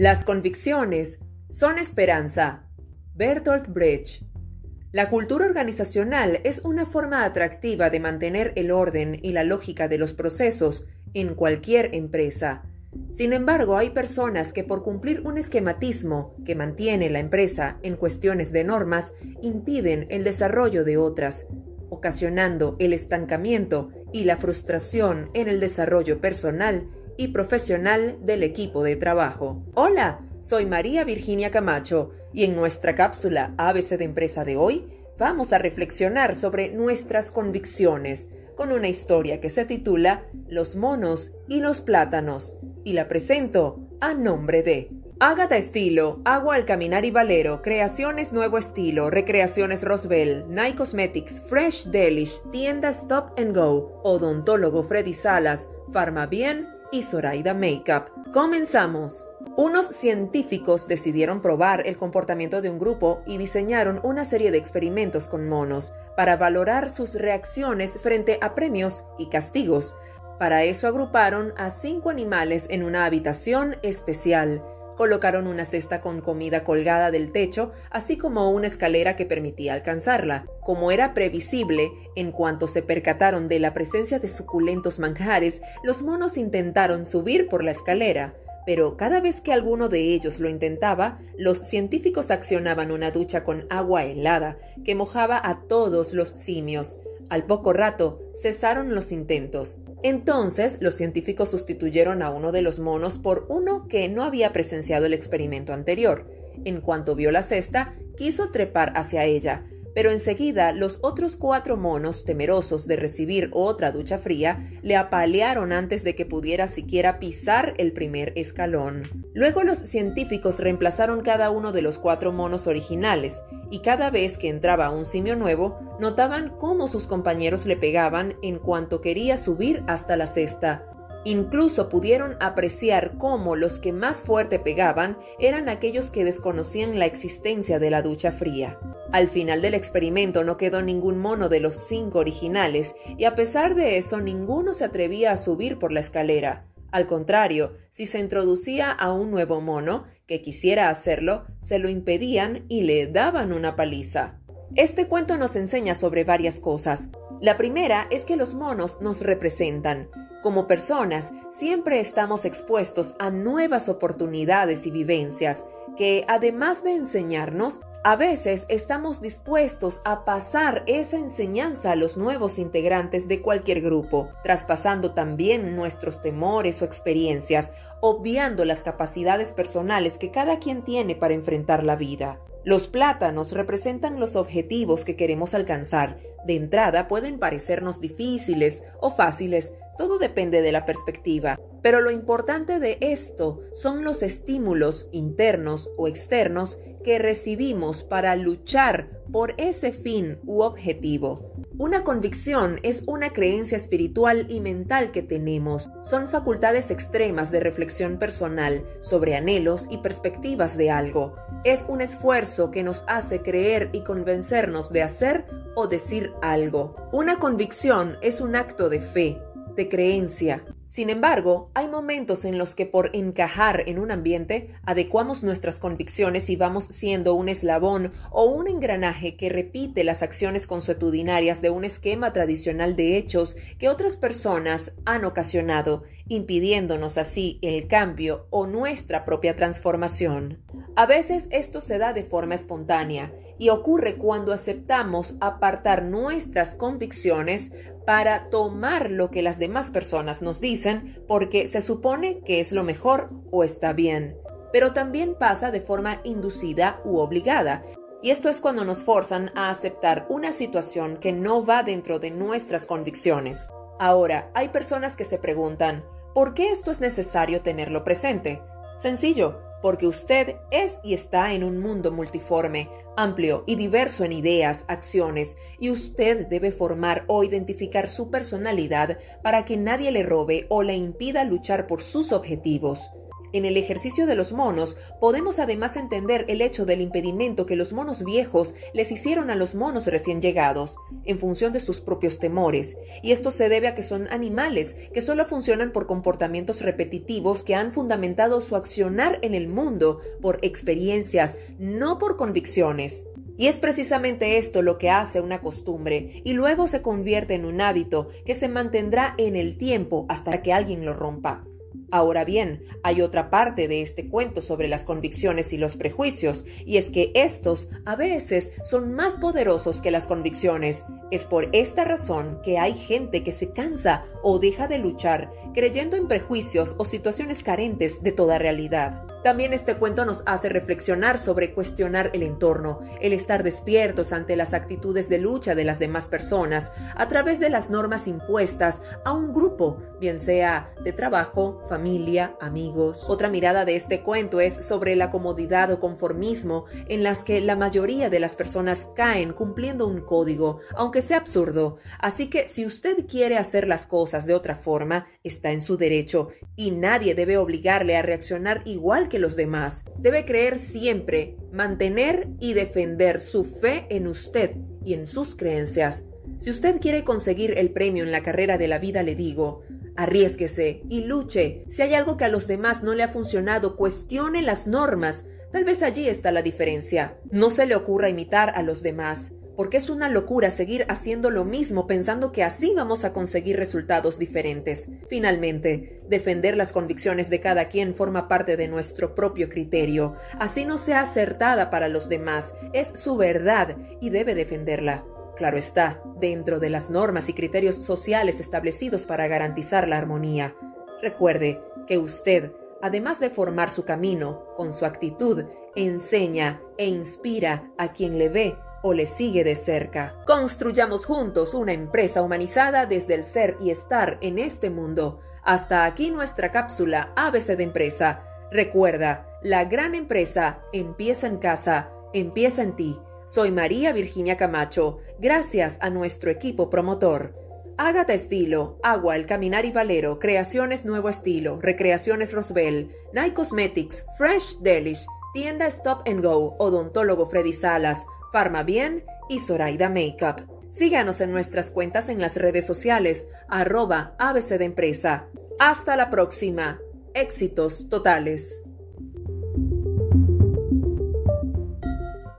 Las convicciones son esperanza. Bertolt Brecht. La cultura organizacional es una forma atractiva de mantener el orden y la lógica de los procesos en cualquier empresa. Sin embargo, hay personas que por cumplir un esquematismo que mantiene la empresa en cuestiones de normas impiden el desarrollo de otras, ocasionando el estancamiento y la frustración en el desarrollo personal y profesional del equipo de trabajo. Hola, soy María Virginia Camacho y en nuestra cápsula ABC de Empresa de hoy vamos a reflexionar sobre nuestras convicciones con una historia que se titula Los monos y los plátanos y la presento a nombre de Ágata Estilo, Agua al Caminar y Valero, Creaciones Nuevo Estilo, Recreaciones Roswell, Nike Cosmetics, Fresh Delish, Tienda Stop and Go, Odontólogo Freddy Salas, Bien y Zoraida Makeup. Comenzamos. Unos científicos decidieron probar el comportamiento de un grupo y diseñaron una serie de experimentos con monos para valorar sus reacciones frente a premios y castigos. Para eso agruparon a cinco animales en una habitación especial. Colocaron una cesta con comida colgada del techo, así como una escalera que permitía alcanzarla. Como era previsible, en cuanto se percataron de la presencia de suculentos manjares, los monos intentaron subir por la escalera. Pero cada vez que alguno de ellos lo intentaba, los científicos accionaban una ducha con agua helada que mojaba a todos los simios. Al poco rato cesaron los intentos. Entonces los científicos sustituyeron a uno de los monos por uno que no había presenciado el experimento anterior. En cuanto vio la cesta, quiso trepar hacia ella, pero enseguida los otros cuatro monos, temerosos de recibir otra ducha fría, le apalearon antes de que pudiera siquiera pisar el primer escalón. Luego los científicos reemplazaron cada uno de los cuatro monos originales, y cada vez que entraba un simio nuevo, notaban cómo sus compañeros le pegaban en cuanto quería subir hasta la cesta. Incluso pudieron apreciar cómo los que más fuerte pegaban eran aquellos que desconocían la existencia de la ducha fría. Al final del experimento no quedó ningún mono de los cinco originales y a pesar de eso ninguno se atrevía a subir por la escalera. Al contrario, si se introducía a un nuevo mono que quisiera hacerlo, se lo impedían y le daban una paliza. Este cuento nos enseña sobre varias cosas. La primera es que los monos nos representan. Como personas, siempre estamos expuestos a nuevas oportunidades y vivencias que, además de enseñarnos, a veces estamos dispuestos a pasar esa enseñanza a los nuevos integrantes de cualquier grupo, traspasando también nuestros temores o experiencias, obviando las capacidades personales que cada quien tiene para enfrentar la vida. Los plátanos representan los objetivos que queremos alcanzar. De entrada pueden parecernos difíciles o fáciles, todo depende de la perspectiva. Pero lo importante de esto son los estímulos internos o externos que recibimos para luchar por ese fin u objetivo. Una convicción es una creencia espiritual y mental que tenemos. Son facultades extremas de reflexión personal sobre anhelos y perspectivas de algo. Es un esfuerzo que nos hace creer y convencernos de hacer o decir algo. Una convicción es un acto de fe, de creencia. Sin embargo, hay momentos en los que por encajar en un ambiente adecuamos nuestras convicciones y vamos siendo un eslabón o un engranaje que repite las acciones consuetudinarias de un esquema tradicional de hechos que otras personas han ocasionado, impidiéndonos así el cambio o nuestra propia transformación. A veces esto se da de forma espontánea y ocurre cuando aceptamos apartar nuestras convicciones para tomar lo que las demás personas nos dicen porque se supone que es lo mejor o está bien. Pero también pasa de forma inducida u obligada. Y esto es cuando nos forzan a aceptar una situación que no va dentro de nuestras convicciones. Ahora, hay personas que se preguntan, ¿por qué esto es necesario tenerlo presente? Sencillo, porque usted es y está en un mundo multiforme, amplio y diverso en ideas, acciones, y usted debe formar o identificar su personalidad para que nadie le robe o le impida luchar por sus objetivos. En el ejercicio de los monos, podemos además entender el hecho del impedimento que los monos viejos les hicieron a los monos recién llegados, en función de sus propios temores, y esto se debe a que son animales que solo funcionan por comportamientos repetitivos que han fundamentado su accionar en el mundo por experiencias, no por convicciones. Y es precisamente esto lo que hace una costumbre y luego se convierte en un hábito que se mantendrá en el tiempo hasta que alguien lo rompa. Ahora bien, hay otra parte de este cuento sobre las convicciones y los prejuicios, y es que estos a veces son más poderosos que las convicciones. Es por esta razón que hay gente que se cansa o deja de luchar, creyendo en prejuicios o situaciones carentes de toda realidad. También este cuento nos hace reflexionar sobre cuestionar el entorno, el estar despiertos ante las actitudes de lucha de las demás personas a través de las normas impuestas a un grupo, bien sea de trabajo, familia, amigos. Otra mirada de este cuento es sobre la comodidad o conformismo en las que la mayoría de las personas caen cumpliendo un código, aunque sea absurdo. Así que si usted quiere hacer las cosas de otra forma, está en su derecho y nadie debe obligarle a reaccionar igual que los demás. Debe creer siempre, mantener y defender su fe en usted y en sus creencias. Si usted quiere conseguir el premio en la carrera de la vida, le digo, arriesguese y luche. Si hay algo que a los demás no le ha funcionado, cuestione las normas. Tal vez allí está la diferencia. No se le ocurra imitar a los demás porque es una locura seguir haciendo lo mismo pensando que así vamos a conseguir resultados diferentes. Finalmente, defender las convicciones de cada quien forma parte de nuestro propio criterio. Así no sea acertada para los demás, es su verdad y debe defenderla. Claro está, dentro de las normas y criterios sociales establecidos para garantizar la armonía. Recuerde que usted, además de formar su camino con su actitud, enseña e inspira a quien le ve o le sigue de cerca. Construyamos juntos una empresa humanizada desde el ser y estar en este mundo. Hasta aquí nuestra cápsula ABC de empresa. Recuerda, la gran empresa empieza en casa, empieza en ti. Soy María Virginia Camacho, gracias a nuestro equipo promotor. Ágata Estilo, Agua, El Caminar y Valero, Creaciones Nuevo Estilo, Recreaciones Rosbel, Night Cosmetics, Fresh Delish, Tienda Stop and Go, Odontólogo Freddy Salas, Farma Bien y Zoraida Makeup. Síganos en nuestras cuentas en las redes sociales, arroba ABC de Empresa. Hasta la próxima. Éxitos totales.